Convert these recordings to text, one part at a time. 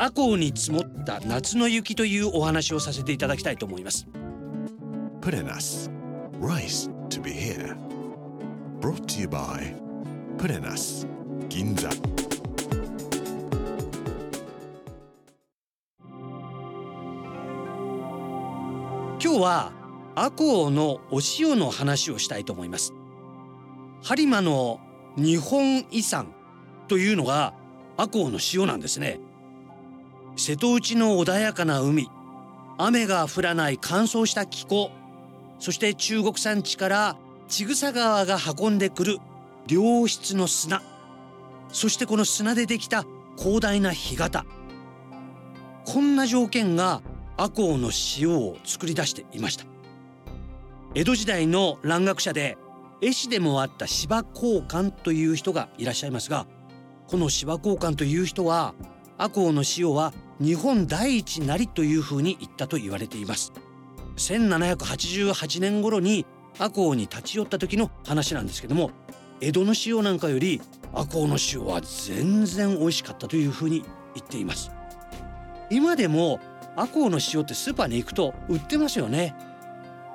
赤穂に積もった夏の雪というお話をさせていただきたいと思います。プレナス Rice to be here. Brought to you by プレナス銀座今日は赤穂のお塩の話をしたいと思います。播磨の日本遺産というのが赤穂の塩なんですね瀬戸内の穏やかな海。雨が降らない乾燥した気候。そして中国山地から千草川が運んでくる良質の砂。そしてこの砂でできた広大な干潟。こんな条件が赤穂の塩を作り出していました。江戸時代の蘭学者で絵師でもあった芝公館という人がいらっしゃいますがこの芝公館という人は赤穂の塩は日本第一なりというふうに言ったと言われています。1788年頃に赤穂に立ち寄った時の話なんですけども江戸の塩なんかより赤穂の塩は全然美味しかったというふうに言っています。今でも赤穂の塩ってスーパーに行くと売ってますよね。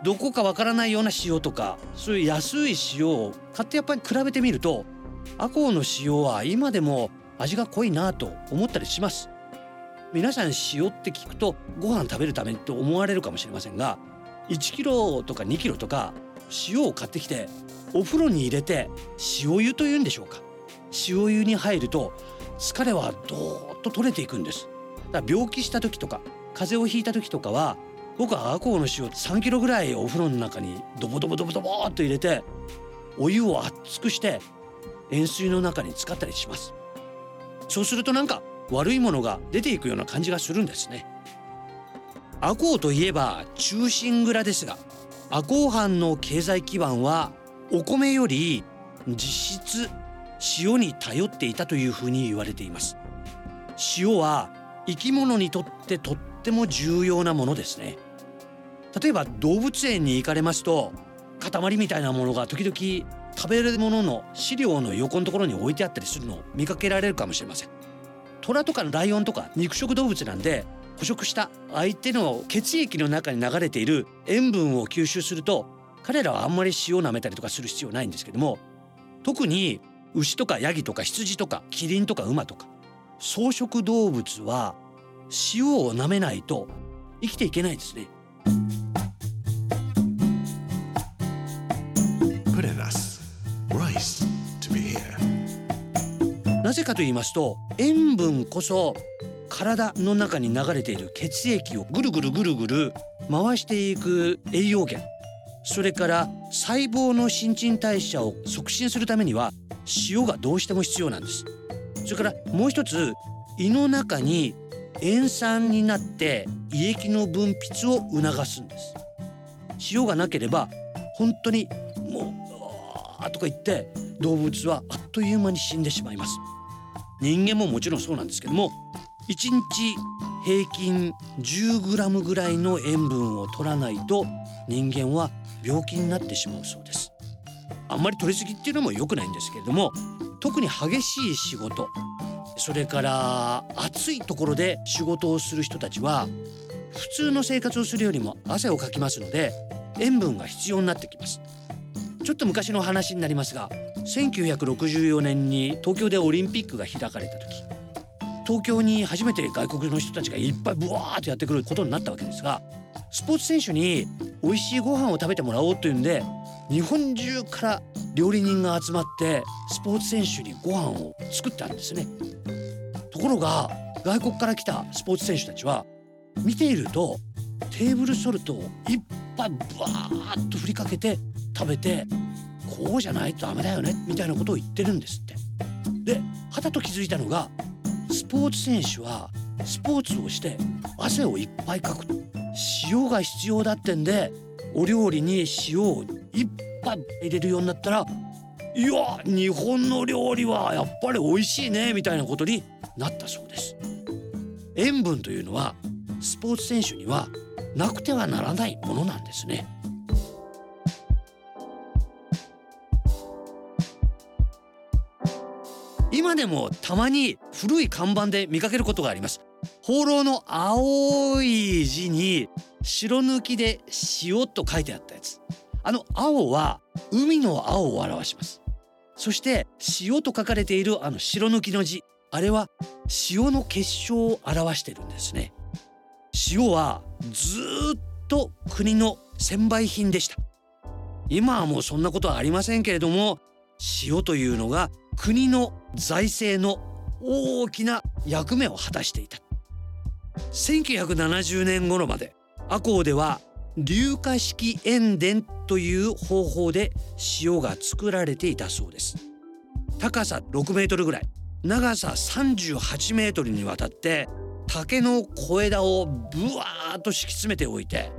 どこかわからないような塩とかそういう安い塩を買ってやっぱり比べてみると赤穂の塩は今でも味が濃いなと思ったりします。皆さん塩って聞くとご飯食べるためと思われるかもしれませんが1キロとか2キロとか塩を買ってきてお風呂に入れて塩湯というんでしょうか。塩湯に入ると疲れはどーっと取れていくんです。だから病気した時とか風邪をひいた時とかは僕は赤穂の塩3キロぐらいお風呂の中にドボドボドボドボーっと入れてお湯を熱くして塩水の中に使ったりします。そうするとなんか悪いものが出ていくような感じがするんですね。赤穂といえば中心蔵ですが赤穂藩の経済基盤はお米より実質塩に頼っていたというふうに言われています。塩は生き物にとってとっても重要なものですね。例えば動物園に行かれますと塊みたいなものが時々食べるものの飼料の横のところに置いてあったりするのを見かけられるかもしれません。虎とかライオンとか肉食動物なんで捕食した相手の血液の中に流れている塩分を吸収すると彼らはあんまり塩を舐めたりとかする必要ないんですけども特に牛とかヤギとか羊とかキリンとか馬とか草食動物は塩を舐めないと生きていけないですね。なぜかと言いますと塩分こそ体の中に流れている血液をぐるぐるぐるぐる回していく栄養源それから細胞の新陳代謝を促進するためには塩がどうしても必要なんです。それからもう一つ胃の中に塩酸になって胃液の分泌を促すんです。塩がなければ本当にもううわーとか言って動物はあっという間に死んでしまいます。人間ももちろんそうなんですけども1日平均 10g ぐらいの塩分を取らないと人間は病気になってしまうそうです。あんまり取りすぎっていうのも良くないんですけれども特に激しい仕事それから暑いところで仕事をする人たちは普通の生活をするよりも汗をかきますので塩分が必要になってきます。ちょっと昔の話になりますが1964年に東京でオリンピックが開かれた時東京に初めて外国の人たちがいっぱいブワーッとやってくることになったわけですがスポーツ選手に美味しいご飯を食べてもらおうというんで日本中から料理人が集まってスポーツ選手にご飯を作ったんですね。ところが外国から来たスポーツ選手たちは見ているとテーブルソルトをいっぱいブワーッと振りかけて食べてこうじゃないとダメだよねみたいなことを言ってるんですって。ではたと気づいたのがスポーツ選手はスポーツをして汗をいっぱいかく塩が必要だってんでお料理に塩をいっぱい入れるようになったらいや日本の料理はやっぱり美味しいねみたいなことになったそうです。塩分というのはスポーツ選手にはなくてはならないものなんですね。今でもたまに古い看板で見かけることがあります。放浪の青い字に白抜きで塩と書いてあったやつ。あの青は海の青を表します。そして塩と書かれているあの白抜きの字。あれは塩の結晶を表してるんですね。塩はずっと国の専売品でした。今はもうそんなことはありませんけれども塩というのが国の財政の大きな役目を果たしていた。1970年頃まで赤穂では硫化式塩田という方法で塩が作られていたそうです。高さ6メートルぐらい長さ38メートルにわたって竹の小枝をブワーッと敷き詰めておいて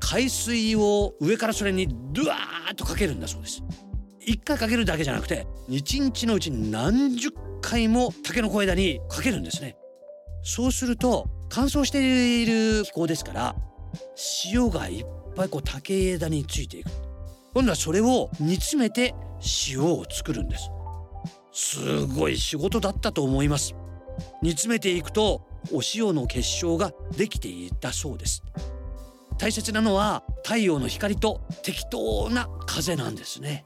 海水を上からそれにドワーッとかけるんだそうです。1回かけるだけじゃなくて1日のうちに何十回も竹の小枝にかけるんですね。そうすると乾燥している気候ですから塩がいっぱいこう竹枝についていく。今度はそれを煮詰めて塩を作るんです。すごい仕事だったと思います。煮詰めていくとお塩の結晶ができていたそうです。大切なのは太陽の光と適当な風なんですね。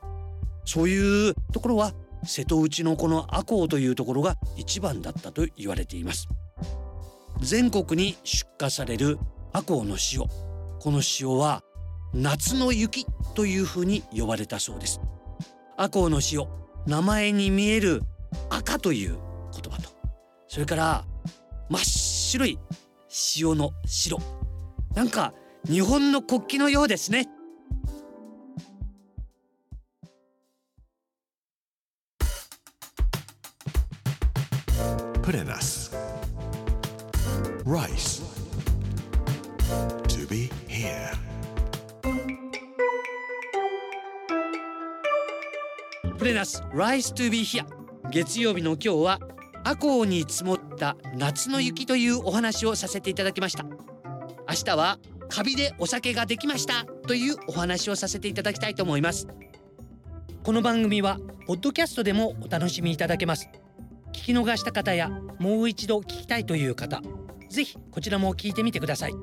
そういうところは瀬戸内のこの赤穂というところが一番だったと言われています。全国に出荷される赤穂の塩。この塩は夏の雪というふうに呼ばれたそうです。赤穂の塩名前に見える赤という言葉と。それから真っ白い塩の白。なんか日本の国旗のようですね。Rice. To be here. プレナス Rise to be here 月曜日の今日は赤穂に積もった夏の雪というお話をさせていただきました明日はカビでお酒ができましたというお話をさせていただきたいと思いますこの番組はポッドキャストでもお楽しみいただけます聞き逃した方やもう一度聞きたいという方ぜひこちらも聞いてみてください。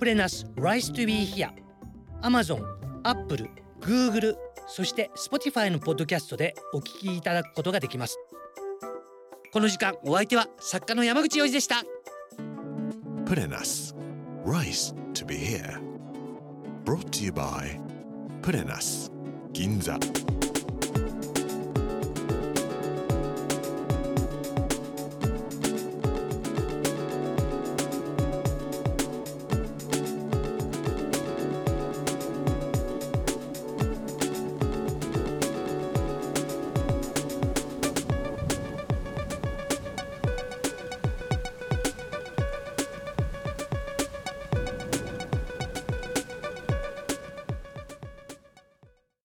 プレナス Rise to be here Amazon、Apple、そして Spotify のポッドキャストでお聞きいただくことができます。この時間お相手は作家の山口洋二でした。プレナス Rise to be here Brought to you by プレナス銀座。